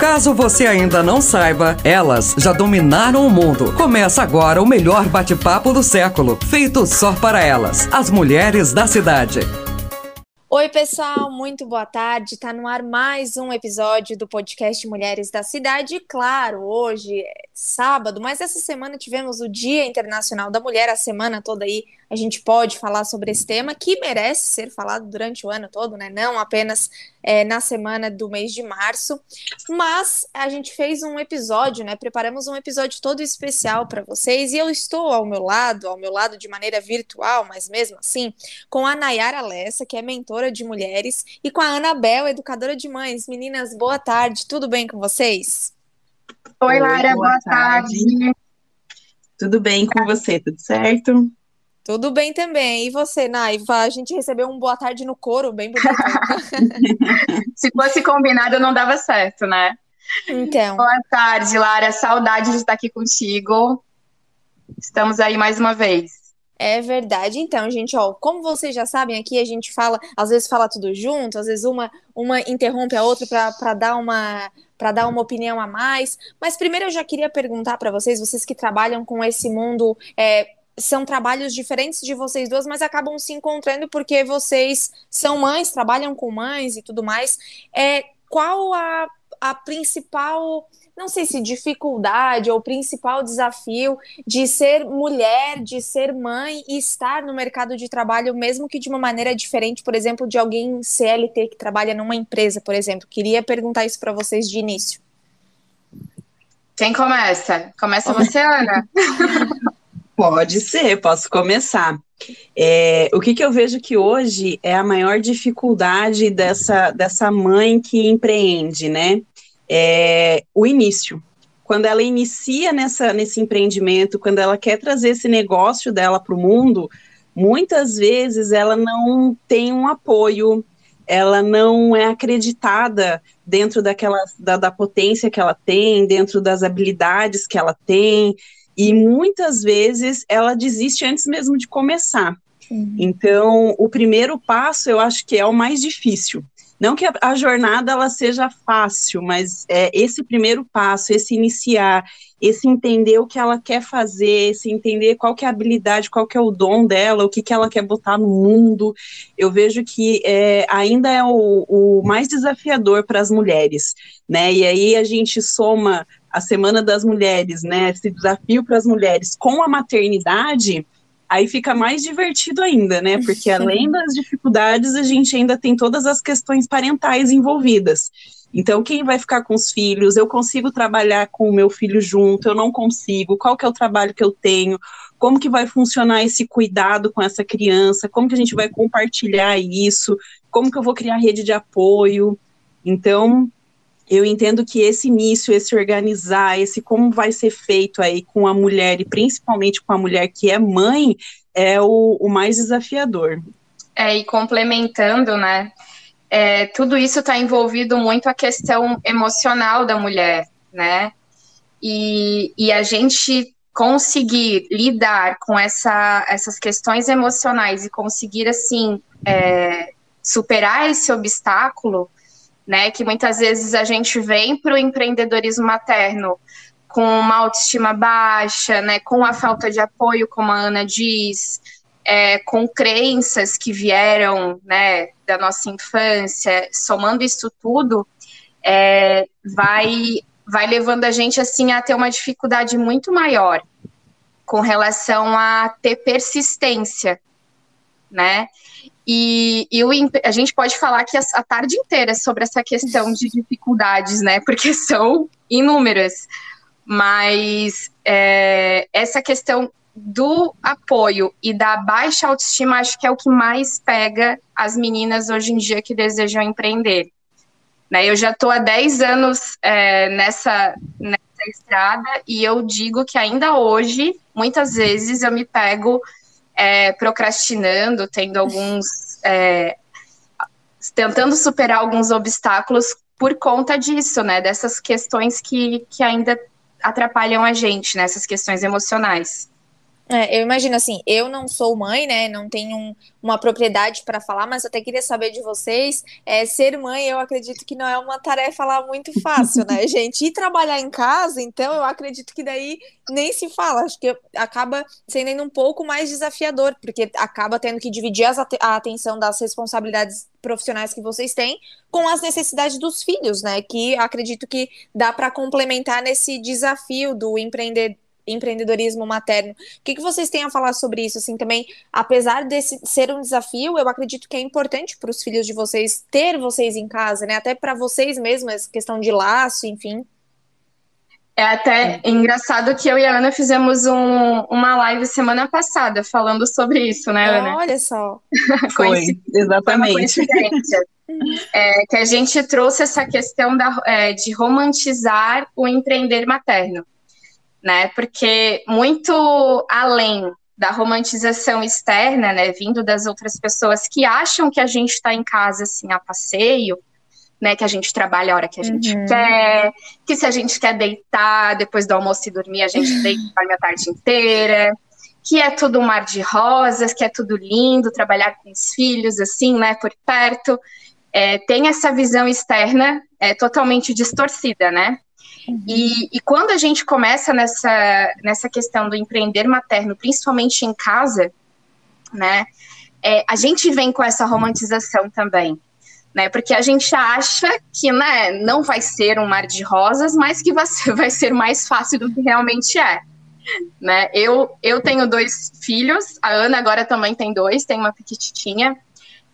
Caso você ainda não saiba, elas já dominaram o mundo. Começa agora o melhor bate-papo do século, feito só para elas, as mulheres da cidade. Oi, pessoal, muito boa tarde. Tá no ar mais um episódio do podcast Mulheres da Cidade. E, claro, hoje é sábado, mas essa semana tivemos o Dia Internacional da Mulher, a semana toda aí a gente pode falar sobre esse tema que merece ser falado durante o ano todo, né? Não apenas é, na semana do mês de março. Mas a gente fez um episódio, né? Preparamos um episódio todo especial para vocês e eu estou ao meu lado, ao meu lado de maneira virtual, mas mesmo assim, com a Nayara Lessa, que é mentora de mulheres, e com a Anabel, educadora de mães. Meninas, boa tarde, tudo bem com vocês? Oi, Lara, boa, boa tarde. tarde. Tudo bem com você? Tudo certo? Tudo bem também. E você, Naiva? A gente recebeu um boa tarde no coro, bem bonito. Se fosse combinado, não dava certo, né? Então. Boa tarde, Lara. Saudade de estar aqui contigo. Estamos aí mais uma vez. É verdade. Então, gente, ó, como vocês já sabem, aqui a gente fala, às vezes fala tudo junto, às vezes uma, uma interrompe a outra para dar uma para dar uma opinião a mais. Mas primeiro eu já queria perguntar para vocês, vocês que trabalham com esse mundo é, são trabalhos diferentes de vocês duas, mas acabam se encontrando porque vocês são mães, trabalham com mães e tudo mais. É, qual a, a principal, não sei se dificuldade ou principal desafio de ser mulher, de ser mãe e estar no mercado de trabalho, mesmo que de uma maneira diferente, por exemplo, de alguém CLT que trabalha numa empresa, por exemplo? Queria perguntar isso para vocês de início. Quem começa? Começa você, Ana. Pode ser, posso começar. É, o que, que eu vejo que hoje é a maior dificuldade dessa, dessa mãe que empreende, né? É o início. Quando ela inicia nessa, nesse empreendimento, quando ela quer trazer esse negócio dela para o mundo, muitas vezes ela não tem um apoio, ela não é acreditada dentro daquela da, da potência que ela tem, dentro das habilidades que ela tem. E muitas vezes ela desiste antes mesmo de começar. Então, o primeiro passo eu acho que é o mais difícil. Não que a, a jornada ela seja fácil, mas é esse primeiro passo, esse iniciar, esse entender o que ela quer fazer, esse entender qual que é a habilidade, qual que é o dom dela, o que, que ela quer botar no mundo, eu vejo que é, ainda é o, o mais desafiador para as mulheres, né? E aí a gente soma a Semana das Mulheres, né, esse desafio para as mulheres com a maternidade, aí fica mais divertido ainda, né? Porque além das dificuldades, a gente ainda tem todas as questões parentais envolvidas. Então, quem vai ficar com os filhos? Eu consigo trabalhar com o meu filho junto? Eu não consigo? Qual que é o trabalho que eu tenho? Como que vai funcionar esse cuidado com essa criança? Como que a gente vai compartilhar isso? Como que eu vou criar rede de apoio? Então, eu entendo que esse início, esse organizar, esse como vai ser feito aí com a mulher, e principalmente com a mulher que é mãe, é o, o mais desafiador. É, e complementando, né, é, tudo isso está envolvido muito a questão emocional da mulher, né, e, e a gente conseguir lidar com essa, essas questões emocionais e conseguir, assim, é, superar esse obstáculo, né? Que muitas vezes a gente vem para o empreendedorismo materno com uma autoestima baixa, né? Com a falta de apoio, como a Ana diz, é, com crenças que vieram, né? Da nossa infância, somando isso tudo, é, vai vai levando a gente assim a ter uma dificuldade muito maior com relação a ter persistência, né? E, e o, a gente pode falar que a, a tarde inteira sobre essa questão de dificuldades, né? Porque são inúmeras. Mas é, essa questão do apoio e da baixa autoestima, acho que é o que mais pega as meninas hoje em dia que desejam empreender. Né, eu já estou há 10 anos é, nessa, nessa estrada e eu digo que ainda hoje, muitas vezes, eu me pego é, procrastinando, tendo alguns. É, tentando superar alguns obstáculos por conta disso, né? Dessas questões que, que ainda atrapalham a gente, nessas né, questões emocionais. É, eu imagino assim, eu não sou mãe, né? Não tenho um, uma propriedade para falar, mas até queria saber de vocês. É, ser mãe, eu acredito que não é uma tarefa lá muito fácil, né, gente? E trabalhar em casa, então, eu acredito que daí nem se fala. Acho que acaba sendo ainda um pouco mais desafiador, porque acaba tendo que dividir as, a atenção das responsabilidades profissionais que vocês têm com as necessidades dos filhos, né? Que acredito que dá para complementar nesse desafio do empreender empreendedorismo materno. O que, que vocês têm a falar sobre isso? Assim, também, apesar desse ser um desafio, eu acredito que é importante para os filhos de vocês ter vocês em casa, né? Até para vocês mesmos, questão de laço, enfim. É até engraçado que eu e a Ana fizemos um, uma live semana passada falando sobre isso, né, Ana? Olha só. Foi, exatamente. é, que a gente trouxe essa questão da, é, de romantizar o empreender materno né? Porque muito além da romantização externa, né, vindo das outras pessoas que acham que a gente está em casa assim a passeio, né, que a gente trabalha a hora que a gente uhum. quer, que se a gente quer deitar depois do almoço e dormir, a gente deita a tarde inteira, que é tudo um mar de rosas, que é tudo lindo, trabalhar com os filhos assim, né, por perto. É, tem essa visão externa é, totalmente distorcida, né? Uhum. E, e, quando a gente começa nessa, nessa questão do empreender materno, principalmente em casa, né, é, a gente vem com essa romantização também. Né, porque a gente acha que né, não vai ser um mar de rosas, mas que vai ser, vai ser mais fácil do que realmente é. Né? Eu, eu tenho dois filhos, a Ana agora também tem dois, tem uma pequititinha.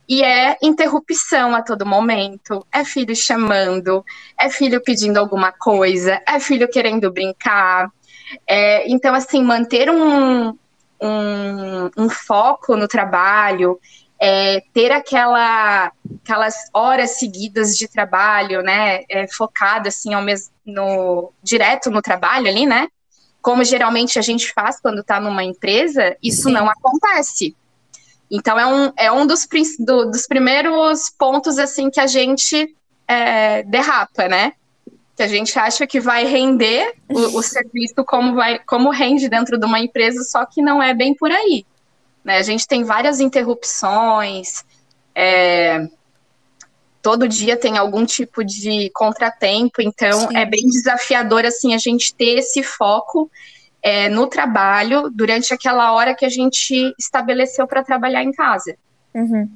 E é interrupção a todo momento, é filho chamando, é filho pedindo alguma coisa, é filho querendo brincar. É, então, assim, manter um, um, um foco no trabalho, é, ter aquela, aquelas horas seguidas de trabalho, né, é, focado assim ao mesmo, no, direto no trabalho ali, né, como geralmente a gente faz quando está numa empresa, isso Sim. não acontece. Então é um, é um dos, do, dos primeiros pontos assim que a gente é, derrapa, né? Que a gente acha que vai render o, o, serviço como, vai, como rende dentro de uma empresa, só que não é bem por aí. Né? A gente tem várias interrupções, é, todo dia tem algum tipo de contratempo, então Sim. é bem desafiador assim a gente ter esse foco é, no trabalho durante aquela hora que a gente estabeleceu para trabalhar em casa. Uhum.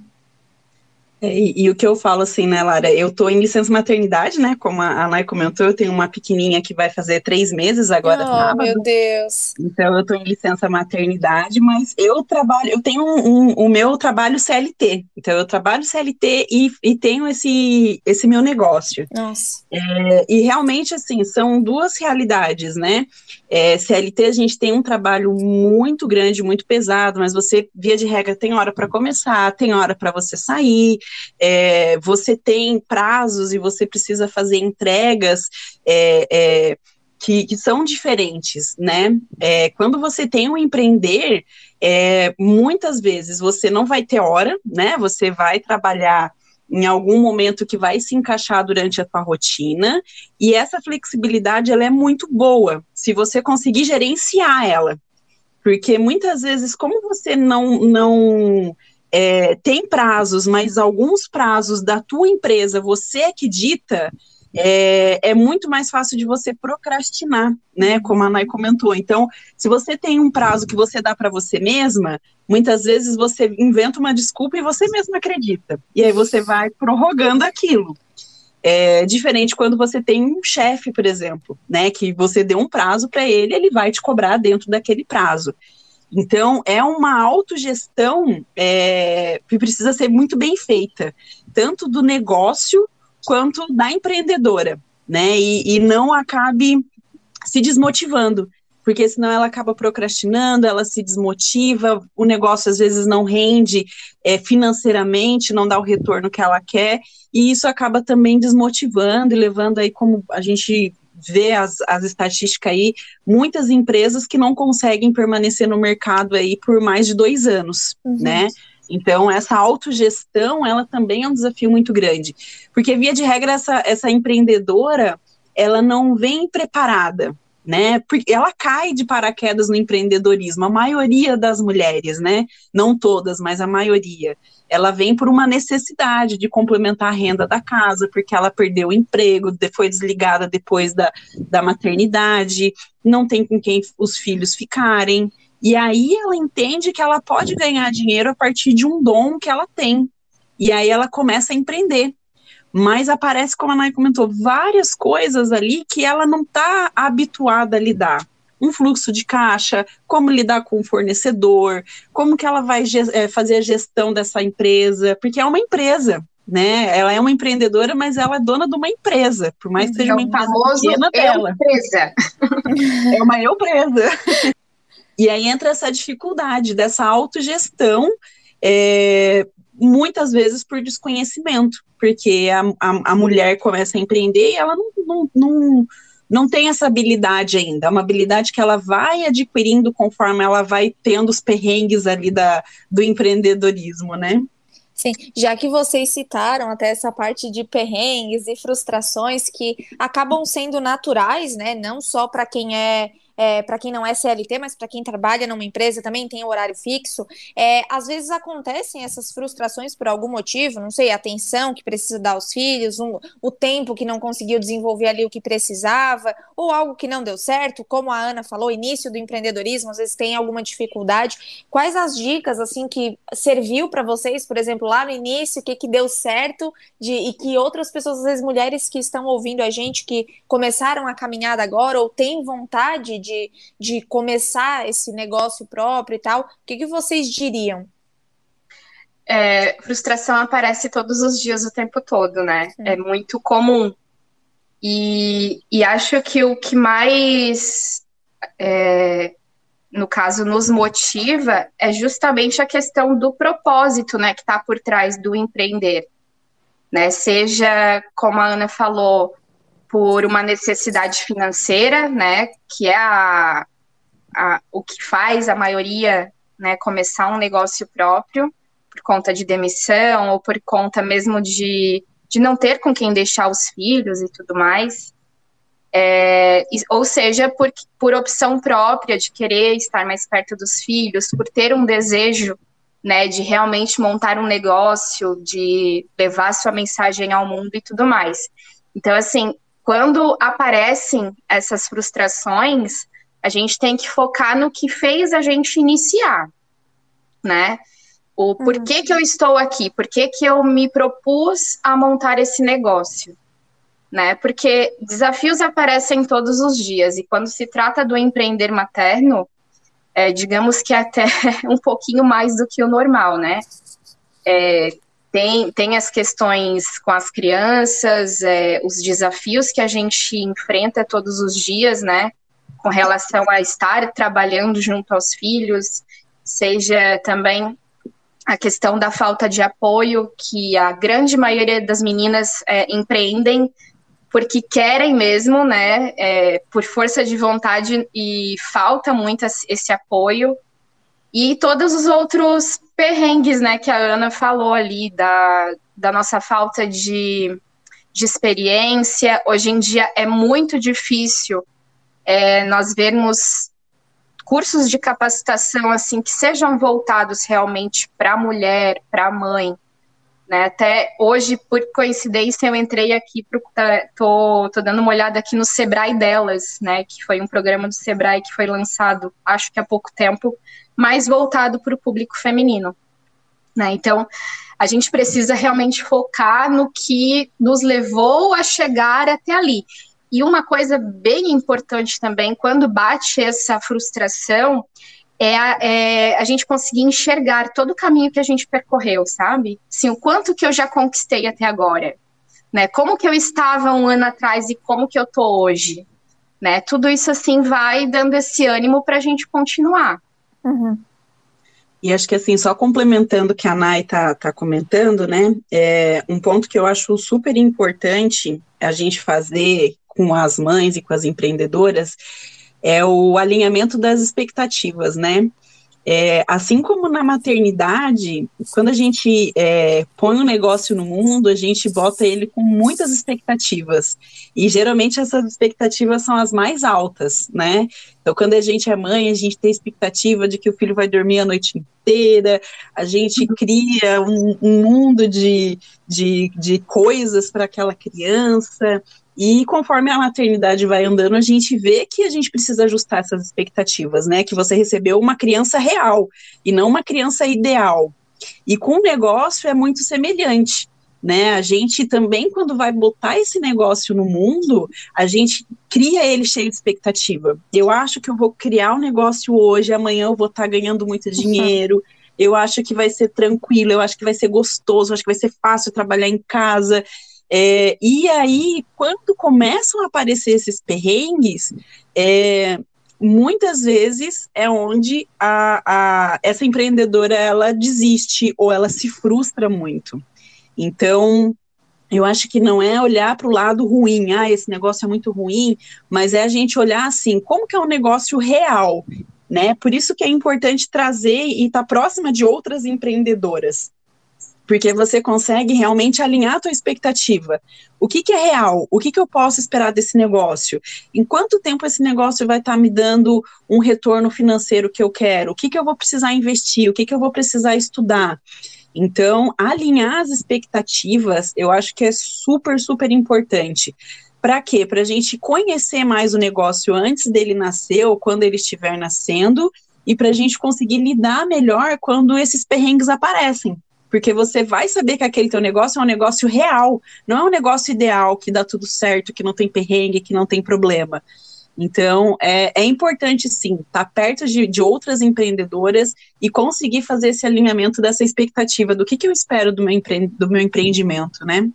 É, e, e, o que eu falo assim, né, Lara? Eu tô em licença maternidade, né? Como a, a Nai comentou, eu tenho uma pequenininha que vai fazer três meses agora. Oh, sábado. meu Deus! Então eu tô em licença maternidade, mas eu trabalho, eu tenho um, um, o meu trabalho CLT. Então eu trabalho CLT e, e tenho esse, esse meu negócio. Nossa. É, e realmente, assim, são duas realidades, né? É, CLT a gente tem um trabalho muito grande, muito pesado, mas você, via de regra, tem hora para começar, tem hora para você sair é, você tem prazos e você precisa fazer entregas é, é, que, que, são diferentes, né? É, quando você tem um empreender, é, muitas vezes você não vai ter hora, né? Você vai trabalhar em algum momento que vai se encaixar durante a tua rotina, e essa flexibilidade ela é muito boa, se você conseguir gerenciar ela. Porque muitas vezes, como você não, não é, tem prazos, mas alguns prazos da tua empresa você é que dita, é, é, muito mais fácil de você procrastinar, né? Como a Nai comentou. Então, se você tem um prazo que você dá para você mesma, muitas vezes você inventa uma desculpa e você mesma acredita. E aí você vai prorrogando aquilo. É diferente quando você tem um chefe, por exemplo, né? Que você deu um prazo para ele, ele vai te cobrar dentro daquele prazo. Então, é uma autogestão é, que precisa ser muito bem feita, tanto do negócio quanto da empreendedora, né? E, e não acabe se desmotivando, porque senão ela acaba procrastinando, ela se desmotiva, o negócio às vezes não rende é, financeiramente, não dá o retorno que ela quer, e isso acaba também desmotivando e levando aí, como a gente vê as, as estatísticas aí, muitas empresas que não conseguem permanecer no mercado aí por mais de dois anos, uhum. né? Então, essa autogestão, ela também é um desafio muito grande. Porque, via de regra, essa, essa empreendedora, ela não vem preparada, né? Porque ela cai de paraquedas no empreendedorismo, a maioria das mulheres, né? Não todas, mas a maioria. Ela vem por uma necessidade de complementar a renda da casa, porque ela perdeu o emprego, foi desligada depois da, da maternidade, não tem com quem os filhos ficarem. E aí ela entende que ela pode ganhar dinheiro a partir de um dom que ela tem. E aí ela começa a empreender mas aparece, como a Nay comentou, várias coisas ali que ela não está habituada a lidar. Um fluxo de caixa, como lidar com o fornecedor, como que ela vai é, fazer a gestão dessa empresa, porque é uma empresa, né? Ela é uma empreendedora, mas ela é dona de uma empresa, por mais que seja é uma empresa pequena dela. Empresa. é uma empresa. E aí entra essa dificuldade dessa autogestão é, muitas vezes por desconhecimento, porque a, a, a mulher começa a empreender e ela não, não, não, não tem essa habilidade ainda, é uma habilidade que ela vai adquirindo conforme ela vai tendo os perrengues ali da, do empreendedorismo, né? Sim, já que vocês citaram até essa parte de perrengues e frustrações que acabam sendo naturais, né? Não só para quem é é, para quem não é CLT, mas para quem trabalha numa empresa também tem horário fixo, é, às vezes acontecem essas frustrações por algum motivo, não sei, a atenção que precisa dar aos filhos, um, o tempo que não conseguiu desenvolver ali o que precisava, ou algo que não deu certo, como a Ana falou, início do empreendedorismo, às vezes tem alguma dificuldade. Quais as dicas, assim, que serviu para vocês, por exemplo, lá no início, o que, que deu certo de, e que outras pessoas, às vezes mulheres que estão ouvindo a gente, que começaram a caminhada agora ou têm vontade de de, de começar esse negócio próprio e tal, o que, que vocês diriam? É, frustração aparece todos os dias, o tempo todo, né? É muito comum. E, e acho que o que mais, é, no caso, nos motiva é justamente a questão do propósito, né, que está por trás do empreender. Né? Seja, como a Ana falou, por uma necessidade financeira, né, que é a, a, o que faz a maioria né, começar um negócio próprio, por conta de demissão ou por conta mesmo de, de não ter com quem deixar os filhos e tudo mais. É, ou seja, por, por opção própria de querer estar mais perto dos filhos, por ter um desejo né, de realmente montar um negócio, de levar sua mensagem ao mundo e tudo mais. Então, assim, quando aparecem essas frustrações, a gente tem que focar no que fez a gente iniciar, né? O uhum. porquê que eu estou aqui, por que que eu me propus a montar esse negócio, né? Porque desafios aparecem todos os dias e quando se trata do empreender materno, é, digamos que até um pouquinho mais do que o normal, né? É, tem, tem as questões com as crianças, é, os desafios que a gente enfrenta todos os dias, né? Com relação a estar trabalhando junto aos filhos, seja também a questão da falta de apoio, que a grande maioria das meninas é, empreendem porque querem mesmo, né? É, por força de vontade e falta muito esse apoio. E todos os outros perrengues, né, que a Ana falou ali, da, da nossa falta de, de experiência. Hoje em dia é muito difícil é, nós vermos cursos de capacitação assim que sejam voltados realmente para a mulher, para a mãe. Né? Até hoje, por coincidência, eu entrei aqui, pro, tá, tô, tô dando uma olhada aqui no Sebrae delas, né? Que foi um programa do Sebrae que foi lançado, acho que há pouco tempo, mais voltado para o público feminino. Né? Então, a gente precisa realmente focar no que nos levou a chegar até ali. E uma coisa bem importante também, quando bate essa frustração, é a, é a, gente conseguir enxergar todo o caminho que a gente percorreu, sabe? Assim, o quanto que eu já conquistei até agora, né? Como que eu estava um ano atrás e como que eu tô hoje, né? Tudo isso assim vai dando esse ânimo para a gente continuar. Uhum. E acho que assim, só complementando o que a Nay está tá comentando, né? É, um ponto que eu acho super importante a gente fazer com as mães e com as empreendedoras é o alinhamento das expectativas, né? É, assim como na maternidade, quando a gente é, põe um negócio no mundo, a gente bota ele com muitas expectativas. E geralmente essas expectativas são as mais altas, né? Então, quando a gente é mãe, a gente tem expectativa de que o filho vai dormir a noite inteira, a gente uhum. cria um, um mundo de, de, de coisas para aquela criança. E conforme a maternidade vai andando, a gente vê que a gente precisa ajustar essas expectativas, né? Que você recebeu uma criança real e não uma criança ideal. E com o negócio é muito semelhante, né? A gente também, quando vai botar esse negócio no mundo, a gente cria ele cheio de expectativa. Eu acho que eu vou criar um negócio hoje, amanhã eu vou estar tá ganhando muito dinheiro. Eu acho que vai ser tranquilo, eu acho que vai ser gostoso, eu acho que vai ser fácil trabalhar em casa. É, e aí, quando começam a aparecer esses perrengues, é, muitas vezes é onde a, a, essa empreendedora ela desiste ou ela se frustra muito. Então, eu acho que não é olhar para o lado ruim, ah, esse negócio é muito ruim, mas é a gente olhar assim, como que é um negócio real, né? Por isso que é importante trazer e estar tá próxima de outras empreendedoras, porque você consegue realmente alinhar a tua expectativa. O que, que é real? O que, que eu posso esperar desse negócio? Em quanto tempo esse negócio vai estar tá me dando um retorno financeiro que eu quero? O que, que eu vou precisar investir? O que, que eu vou precisar estudar? Então, alinhar as expectativas, eu acho que é super, super importante. Para quê? Para a gente conhecer mais o negócio antes dele nascer ou quando ele estiver nascendo, e para a gente conseguir lidar melhor quando esses perrengues aparecem porque você vai saber que aquele teu negócio é um negócio real, não é um negócio ideal, que dá tudo certo, que não tem perrengue, que não tem problema. Então, é, é importante, sim, estar tá perto de, de outras empreendedoras e conseguir fazer esse alinhamento dessa expectativa do que, que eu espero do meu, empre do meu empreendimento, né?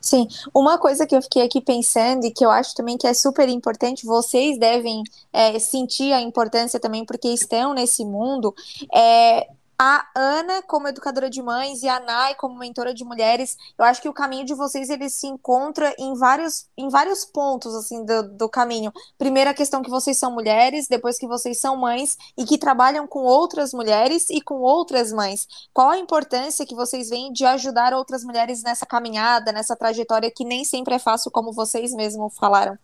Sim, uma coisa que eu fiquei aqui pensando e que eu acho também que é super importante, vocês devem é, sentir a importância também, porque estão nesse mundo, é a Ana como educadora de mães e a Nai como mentora de mulheres, eu acho que o caminho de vocês ele se encontra em vários, em vários pontos assim do, do caminho. Primeiro a questão que vocês são mulheres, depois que vocês são mães e que trabalham com outras mulheres e com outras mães. Qual a importância que vocês veem de ajudar outras mulheres nessa caminhada, nessa trajetória que nem sempre é fácil, como vocês mesmos falaram?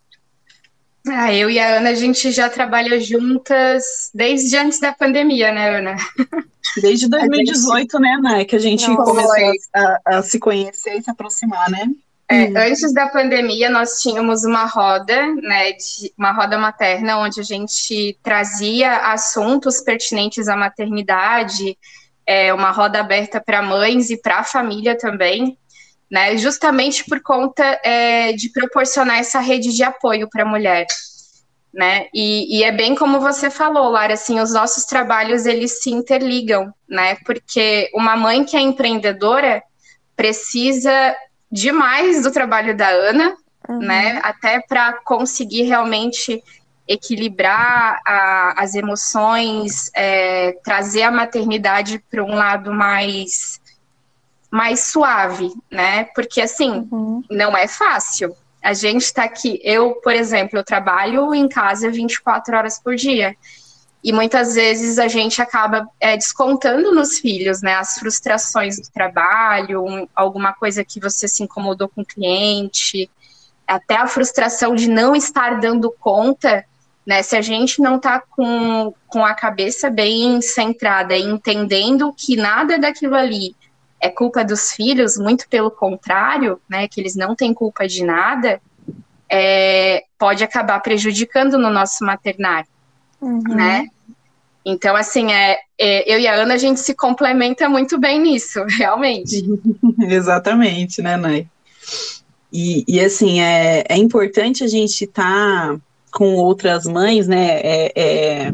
Ah, eu e a Ana, a gente já trabalha juntas desde antes da pandemia, né, Ana? Desde 2018, gente... né, Ana? Que a gente Não, começou a, a, se conhecer e se aproximar, né? É, hum. Antes da pandemia, nós tínhamos uma roda, né, de, uma roda materna, onde a gente trazia assuntos pertinentes à maternidade, é, uma roda aberta para mães e para a família também né? Justamente por conta é, de proporcionar essa rede de apoio para a mulher. Né? E, e, é bem como você falou, Lara, assim, os nossos trabalhos eles se interligam, né? Porque uma mãe que é empreendedora precisa demais do trabalho da Ana, uhum. né? Até para conseguir realmente equilibrar a, as emoções, é, trazer a maternidade para um lado mais mais suave, né? Porque assim, uhum. não é fácil. A gente está aqui, eu, por exemplo, eu trabalho em casa 24 horas por dia. E muitas vezes a gente acaba é, descontando nos filhos, né? As frustrações do trabalho, um, alguma coisa que você se incomodou com o cliente, até a frustração de não estar dando conta, né? Se a gente não está com, com a cabeça bem centrada e entendendo que nada daquilo ali é culpa dos filhos, muito pelo contrário, né, que eles não têm culpa de nada, é, pode acabar prejudicando no nosso maternário, uhum. né? Então, assim, é, é, eu e a Ana, a gente se complementa muito bem nisso, realmente. Exatamente, né, Nai? E, e assim, é, é importante a gente estar tá com outras mães, né, é, é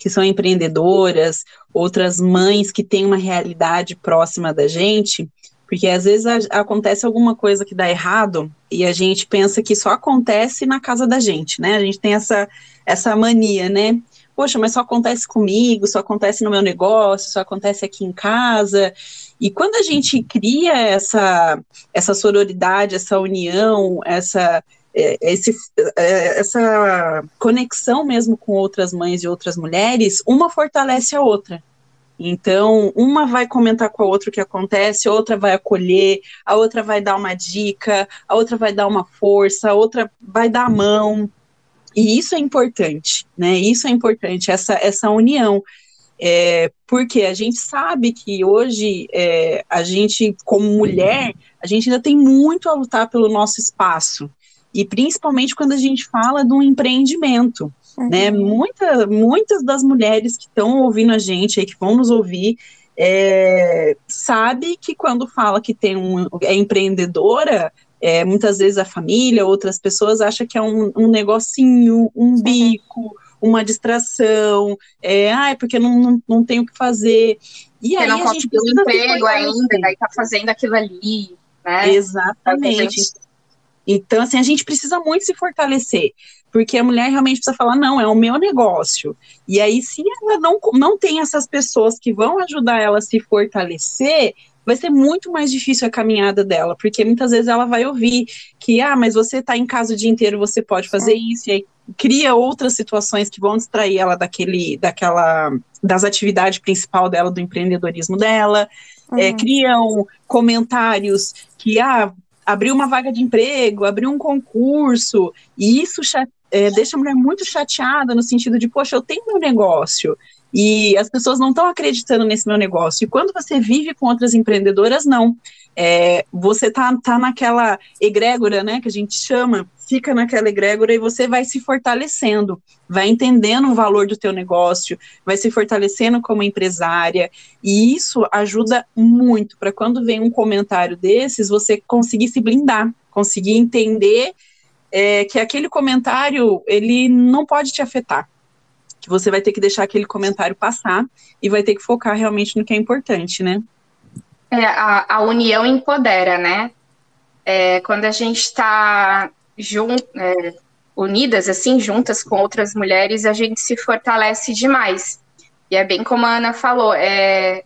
que são empreendedoras, outras mães que têm uma realidade próxima da gente, porque às vezes a, acontece alguma coisa que dá errado e a gente pensa que só acontece na casa da gente, né? A gente tem essa, essa mania, né? Poxa, mas só acontece comigo, só acontece no meu negócio, só acontece aqui em casa. E quando a gente cria essa, essa sororidade, essa união, essa, esse, é, essa conexão mesmo com outras mães e outras mulheres, uma fortalece a outra. Então, uma vai comentar com a outra o que acontece, a outra vai acolher, a outra vai dar uma dica, a outra vai dar uma força, a outra vai dar a mão. E isso é importante, né? Isso é importante, essa, essa união. É, porque a gente sabe que hoje é, a gente, como mulher, a gente ainda tem muito a lutar pelo nosso espaço. E principalmente quando a gente fala de um empreendimento. Né? Uhum. Muita, muitas das mulheres que estão ouvindo a gente aí, que vão nos ouvir, é, sabe que quando fala que tem um, é empreendedora, é, muitas vezes a família, outras pessoas acham que é um, um negocinho, um uhum. bico, uma distração, é, ah, é porque não, não, não tem o que fazer. E aí não conseguiu um emprego ainda, daí tá fazendo aquilo ali, né? Exatamente. Então, assim, a gente precisa muito se fortalecer, porque a mulher realmente precisa falar, não, é o meu negócio. E aí, se ela não, não tem essas pessoas que vão ajudar ela a se fortalecer, vai ser muito mais difícil a caminhada dela, porque muitas vezes ela vai ouvir que, ah, mas você está em casa o dia inteiro, você pode fazer isso, e aí cria outras situações que vão distrair ela daquele, daquela, das atividades principal dela, do empreendedorismo dela, uhum. é, criam comentários que, ah, abriu uma vaga de emprego, abriu um concurso, e isso é, deixa a mulher muito chateada no sentido de, poxa, eu tenho meu negócio, e as pessoas não estão acreditando nesse meu negócio. E quando você vive com outras empreendedoras, não. É, você tá, tá naquela egrégora, né, que a gente chama, fica naquela egrégora e você vai se fortalecendo, vai entendendo o valor do teu negócio, vai se fortalecendo como empresária, e isso ajuda muito para quando vem um comentário desses, você conseguir se blindar, conseguir entender é, que aquele comentário, ele não pode te afetar, que você vai ter que deixar aquele comentário passar e vai ter que focar realmente no que é importante, né? É, a, a união empodera, né? É, quando a gente está é, unidas, assim, juntas com outras mulheres, a gente se fortalece demais. E é bem como a Ana falou, é,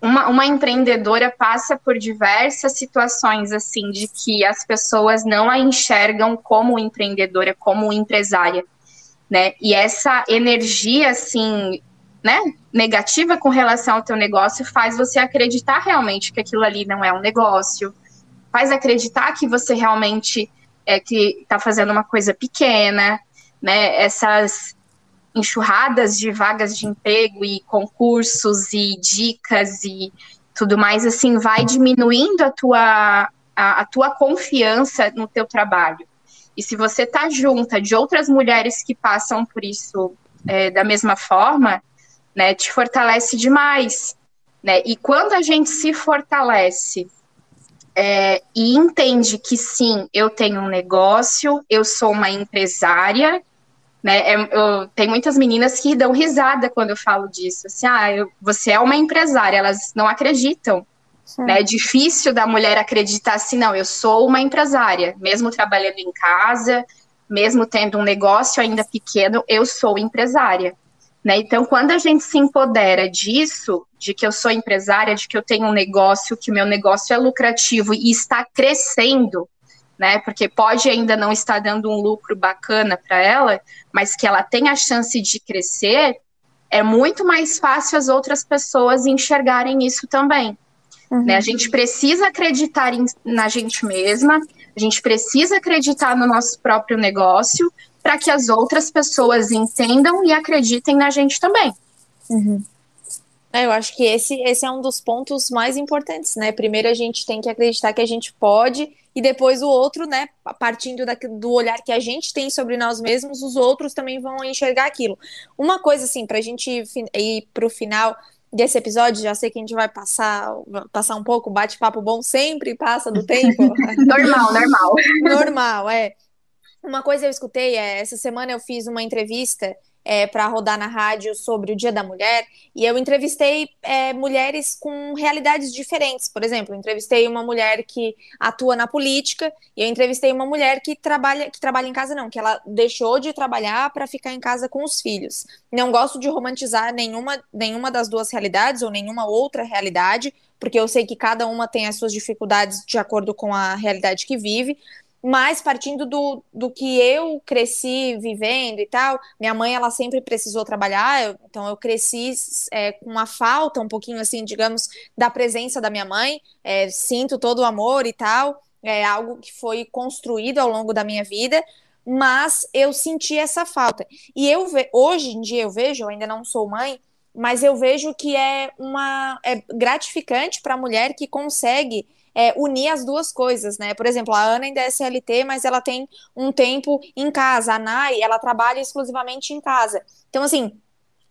uma, uma empreendedora passa por diversas situações, assim, de que as pessoas não a enxergam como empreendedora, como empresária né? E essa energia, assim, né, negativa com relação ao teu negócio faz você acreditar realmente que aquilo ali não é um negócio, faz acreditar que você realmente é que está fazendo uma coisa pequena, né? Essas enxurradas de vagas de emprego e concursos e dicas e tudo mais assim vai diminuindo a tua a, a tua confiança no teu trabalho. E se você está junta de outras mulheres que passam por isso é, da mesma forma, né, te fortalece demais. Né? E quando a gente se fortalece é, e entende que sim, eu tenho um negócio, eu sou uma empresária, né? É, eu, tem muitas meninas que dão risada quando eu falo disso. Assim, ah, eu, você é uma empresária, elas não acreditam. Né? É difícil da mulher acreditar assim, não, eu sou uma empresária, mesmo trabalhando em casa, mesmo tendo um negócio ainda pequeno, eu sou empresária. Né? Então, quando a gente se empodera disso, de que eu sou empresária, de que eu tenho um negócio, que meu negócio é lucrativo e está crescendo, né? Porque pode ainda não estar dando um lucro bacana para ela, mas que ela tem a chance de crescer, é muito mais fácil as outras pessoas enxergarem isso também. Uhum. Né? A gente precisa acreditar em, na gente mesma, a gente precisa acreditar no nosso próprio negócio para que as outras pessoas entendam e acreditem na gente também. Uhum. É, eu acho que esse, esse é um dos pontos mais importantes, né? Primeiro a gente tem que acreditar que a gente pode, e depois o outro, né? Partindo da, do olhar que a gente tem sobre nós mesmos, os outros também vão enxergar aquilo. Uma coisa, assim, para a gente ir para o final, desse episódio, já sei que a gente vai passar, passar um pouco, bate-papo bom sempre passa do tempo. normal, normal. Normal, é. Uma coisa eu escutei, é, essa semana eu fiz uma entrevista é, para rodar na rádio sobre o Dia da Mulher, e eu entrevistei é, mulheres com realidades diferentes. Por exemplo, entrevistei uma mulher que atua na política, e eu entrevistei uma mulher que trabalha, que trabalha em casa, não, que ela deixou de trabalhar para ficar em casa com os filhos. Não gosto de romantizar nenhuma, nenhuma das duas realidades ou nenhuma outra realidade, porque eu sei que cada uma tem as suas dificuldades de acordo com a realidade que vive, mas partindo do, do que eu cresci vivendo e tal, minha mãe ela sempre precisou trabalhar, eu, então eu cresci é, com uma falta um pouquinho assim, digamos, da presença da minha mãe, é, sinto todo o amor e tal, é algo que foi construído ao longo da minha vida, mas eu senti essa falta. E eu hoje em dia eu vejo, eu ainda não sou mãe, mas eu vejo que é uma é gratificante para a mulher que consegue é, unir as duas coisas, né? Por exemplo, a Ana ainda é CLT, mas ela tem um tempo em casa. A Nai, ela trabalha exclusivamente em casa. Então, assim,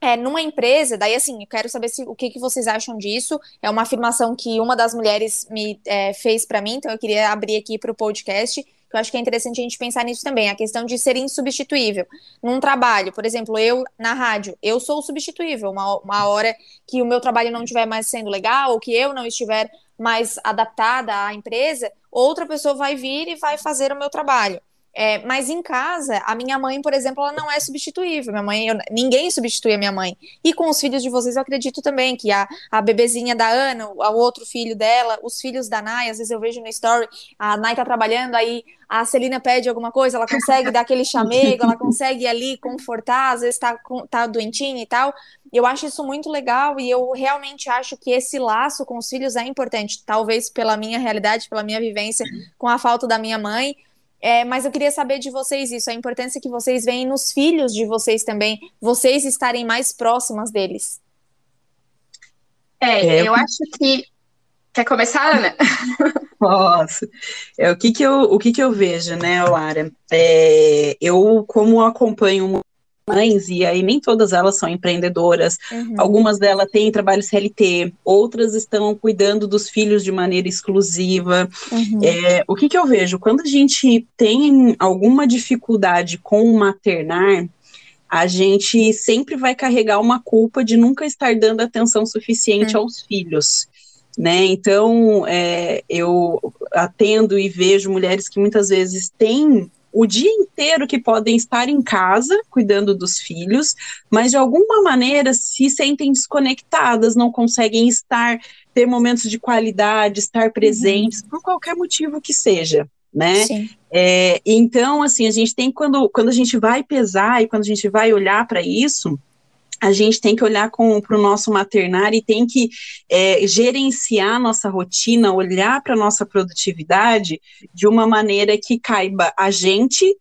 é, numa empresa, daí assim, eu quero saber se, o que, que vocês acham disso. É uma afirmação que uma das mulheres me é, fez para mim, então eu queria abrir aqui para o podcast. Eu acho que é interessante a gente pensar nisso também, a questão de ser insubstituível. Num trabalho, por exemplo, eu na rádio, eu sou substituível. Uma, uma hora que o meu trabalho não estiver mais sendo legal, ou que eu não estiver mais adaptada à empresa, outra pessoa vai vir e vai fazer o meu trabalho. É, mas em casa, a minha mãe, por exemplo, ela não é substituível. Minha mãe, eu, ninguém substitui a minha mãe. E com os filhos de vocês, eu acredito também que a, a bebezinha da Ana, o outro filho dela, os filhos da Nai, às vezes eu vejo no story, a Nai tá trabalhando, aí a Celina pede alguma coisa, ela consegue dar aquele chamego, ela consegue ali confortar, às vezes tá, tá doentinha e tal. Eu acho isso muito legal e eu realmente acho que esse laço com os filhos é importante, talvez pela minha realidade, pela minha vivência com a falta da minha mãe, é, mas eu queria saber de vocês isso, a importância que vocês veem nos filhos de vocês também, vocês estarem mais próximas deles. É, é eu acho que. Quer começar, Ana? Posso. É, o que, que, eu, o que, que eu vejo, né, Lara? É, eu, como acompanho mães, e aí nem todas elas são empreendedoras, uhum. algumas delas têm trabalho CLT, outras estão cuidando dos filhos de maneira exclusiva. Uhum. É, o que, que eu vejo? Quando a gente tem alguma dificuldade com o maternar, a gente sempre vai carregar uma culpa de nunca estar dando atenção suficiente uhum. aos filhos. Né? Então, é, eu atendo e vejo mulheres que muitas vezes têm o dia inteiro que podem estar em casa cuidando dos filhos, mas de alguma maneira se sentem desconectadas, não conseguem estar, ter momentos de qualidade, estar presentes, uhum. por qualquer motivo que seja. Né? É, então, assim, a gente tem quando, quando a gente vai pesar e quando a gente vai olhar para isso, a gente tem que olhar para o nosso maternário e tem que é, gerenciar nossa rotina, olhar para a nossa produtividade de uma maneira que caiba a gente,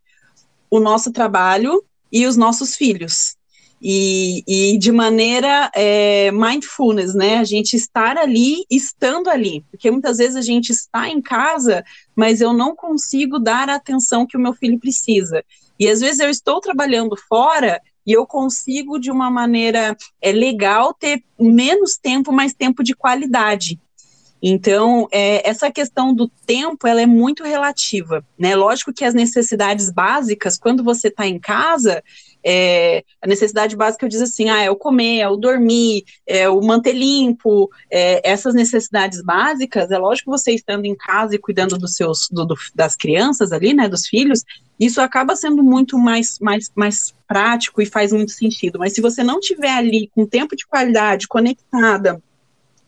o nosso trabalho e os nossos filhos. E, e de maneira é, mindfulness, né? A gente estar ali, estando ali. Porque muitas vezes a gente está em casa, mas eu não consigo dar a atenção que o meu filho precisa. E às vezes eu estou trabalhando fora e eu consigo, de uma maneira é, legal, ter menos tempo, mais tempo de qualidade. Então, é, essa questão do tempo, ela é muito relativa, né? Lógico que as necessidades básicas, quando você está em casa, é, a necessidade básica eu diz assim, ah, é o comer, é o dormir, é o manter limpo, é, essas necessidades básicas, é lógico que você estando em casa e cuidando dos seus, do, do, das crianças ali, né, dos filhos, isso acaba sendo muito mais, mais, mais prático e faz muito sentido. Mas se você não tiver ali com tempo de qualidade, conectada,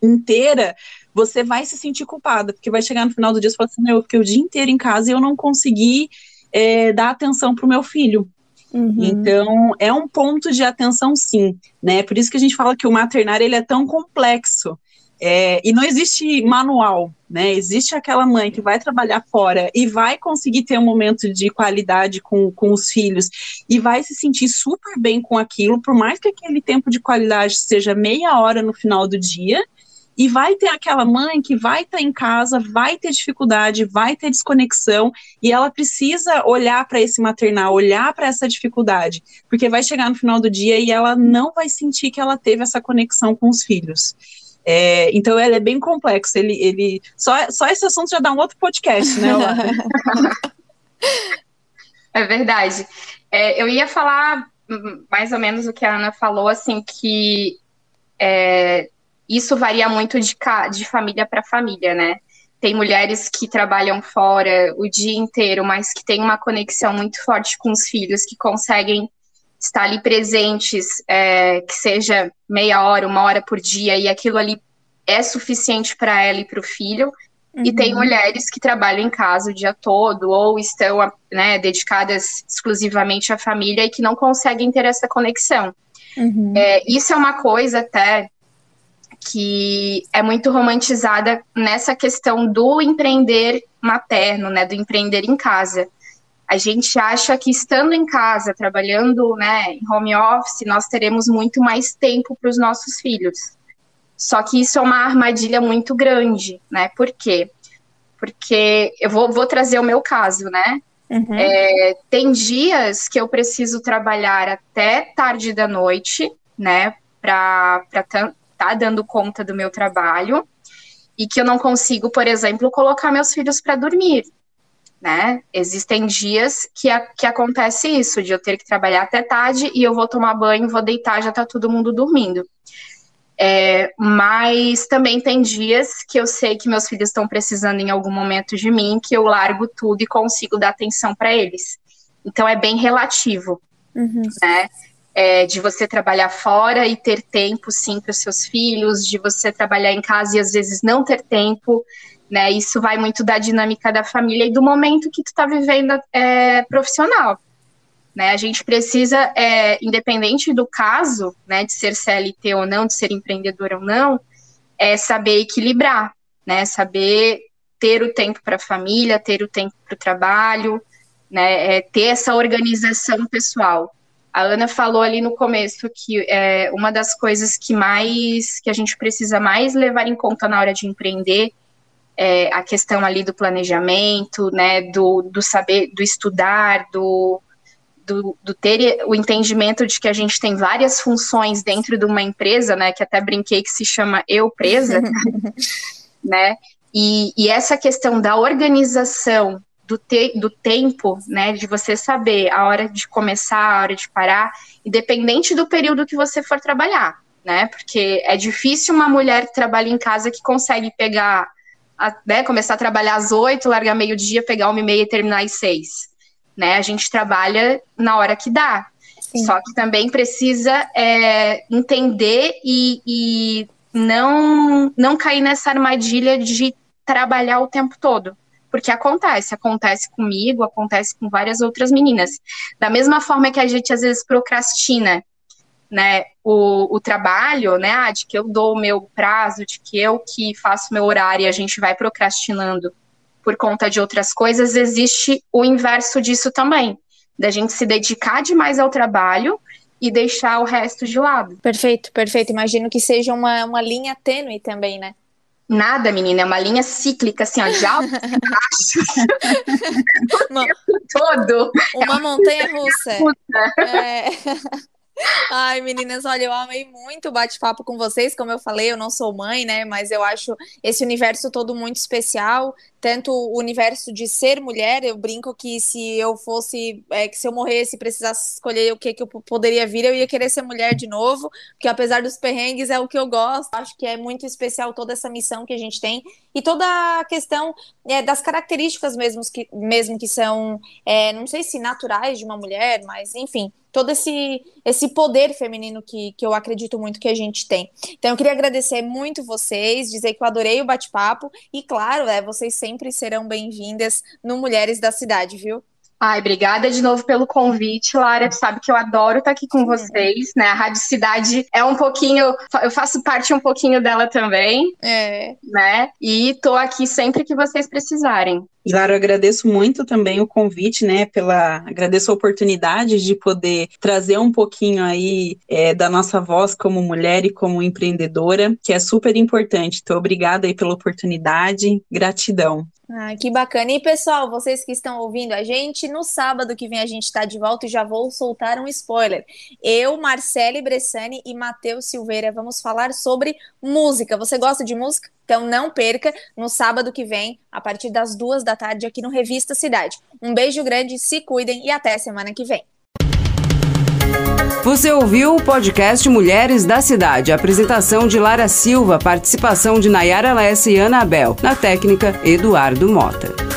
inteira, você vai se sentir culpada, porque vai chegar no final do dia e falar assim, eu fiquei o dia inteiro em casa e eu não consegui é, dar atenção para o meu filho. Uhum. Então, é um ponto de atenção, sim, né? Por isso que a gente fala que o maternário ele é tão complexo. É, e não existe manual, né? Existe aquela mãe que vai trabalhar fora e vai conseguir ter um momento de qualidade com, com os filhos e vai se sentir super bem com aquilo, por mais que aquele tempo de qualidade seja meia hora no final do dia, e vai ter aquela mãe que vai estar tá em casa, vai ter dificuldade, vai ter desconexão, e ela precisa olhar para esse maternal, olhar para essa dificuldade, porque vai chegar no final do dia e ela não vai sentir que ela teve essa conexão com os filhos. É, então ele é bem complexo. Ele, ele só, só esse assunto já dá um outro podcast, né? é verdade. É, eu ia falar mais ou menos o que a Ana falou, assim, que é, isso varia muito de, de família para família, né? Tem mulheres que trabalham fora o dia inteiro, mas que têm uma conexão muito forte com os filhos, que conseguem estar ali presentes, é, que seja meia hora, uma hora por dia, e aquilo ali é suficiente para ela e para o filho. Uhum. E tem uhum. mulheres que trabalham em casa o dia todo ou estão né, dedicadas exclusivamente à família e que não conseguem ter essa conexão. Uhum. É, isso é uma coisa até que é muito romantizada nessa questão do empreender materno, né, do empreender em casa. A gente acha que estando em casa, trabalhando né, em home office, nós teremos muito mais tempo para os nossos filhos. Só que isso é uma armadilha muito grande, né? Por quê? Porque eu vou, vou trazer o meu caso, né? Uhum. É, tem dias que eu preciso trabalhar até tarde da noite, né? Para tá dando conta do meu trabalho e que eu não consigo, por exemplo, colocar meus filhos para dormir né? Existem dias que, a, que acontece isso, de eu ter que trabalhar até tarde e eu vou tomar banho, vou deitar, já tá todo mundo dormindo. É, mas também tem dias que eu sei que meus filhos estão precisando em algum momento de mim, que eu largo tudo e consigo dar atenção para eles. Então é bem relativo, uhum. né? É, de você trabalhar fora e ter tempo, sim, para os seus filhos, de você trabalhar em casa e às vezes não ter tempo né? Isso vai muito da dinâmica da família e do momento que tu está vivendo é, profissional. Né? A gente precisa, é, independente do caso, né, de ser CLT ou não, de ser empreendedor ou não, é saber equilibrar, né? Saber ter o tempo para a família, ter o tempo para o trabalho, né? É, ter essa organização pessoal. A Ana falou ali no começo que é, uma das coisas que mais que a gente precisa mais levar em conta na hora de empreender é, a questão ali do planejamento, né, do, do saber, do estudar, do, do, do, ter o entendimento de que a gente tem várias funções dentro de uma empresa, né, que até brinquei que se chama eu presa, né, e, e, essa questão da organização do, te, do tempo, né, de você saber a hora de começar, a hora de parar, independente do período que você for trabalhar, né, porque é difícil uma mulher que trabalha em casa que consegue pegar a, né, começar a trabalhar às oito, largar meio-dia, pegar uma e meia e terminar às seis. Né? A gente trabalha na hora que dá. Sim. Só que também precisa é, entender e, e não, não cair nessa armadilha de trabalhar o tempo todo. Porque acontece, acontece comigo, acontece com várias outras meninas. Da mesma forma que a gente às vezes procrastina né, o, o trabalho, né, ah, de que eu dou o meu prazo, de que eu que faço meu horário e a gente vai procrastinando por conta de outras coisas, existe o inverso disso também, da gente se dedicar demais ao trabalho e deixar o resto de lado. Perfeito, perfeito. Imagino que seja uma, uma linha tênue também, né? Nada, menina, é uma linha cíclica, assim, ó, de altos e baixos. o tempo todo. Uma é montanha russa. É. Ai, meninas, olha, eu amei muito o bate-papo com vocês. Como eu falei, eu não sou mãe, né? Mas eu acho esse universo todo muito especial. Tanto o universo de ser mulher, eu brinco que se eu fosse, é, que se eu morresse, precisasse escolher o que, que eu poderia vir, eu ia querer ser mulher de novo, porque apesar dos perrengues, é o que eu gosto. Acho que é muito especial toda essa missão que a gente tem e toda a questão é, das características mesmo que, mesmo que são, é, não sei se naturais de uma mulher, mas enfim todo esse, esse poder feminino que, que eu acredito muito que a gente tem. Então, eu queria agradecer muito vocês, dizer que eu adorei o bate-papo e, claro, é, vocês sempre serão bem-vindas no Mulheres da Cidade, viu? Ai, obrigada de novo pelo convite, Lara. Tu sabe que eu adoro estar aqui com vocês, né? A Rádio Cidade é um pouquinho, eu faço parte um pouquinho dela também. É. Né? E tô aqui sempre que vocês precisarem. Lara, eu agradeço muito também o convite, né? Pela agradeço a oportunidade de poder trazer um pouquinho aí é, da nossa voz como mulher e como empreendedora, que é super importante. Então, obrigada aí pela oportunidade, gratidão. Ah, que bacana. E pessoal, vocês que estão ouvindo a gente, no sábado que vem a gente está de volta e já vou soltar um spoiler. Eu, Marcele Bressani e Matheus Silveira vamos falar sobre música. Você gosta de música? Então não perca no sábado que vem, a partir das duas tarde, aqui no Revista Cidade. Um beijo grande, se cuidem e até semana que vem. Você ouviu o podcast Mulheres da Cidade. Apresentação de Lara Silva, participação de Nayara Lessa e Ana Abel. Na técnica, Eduardo Mota.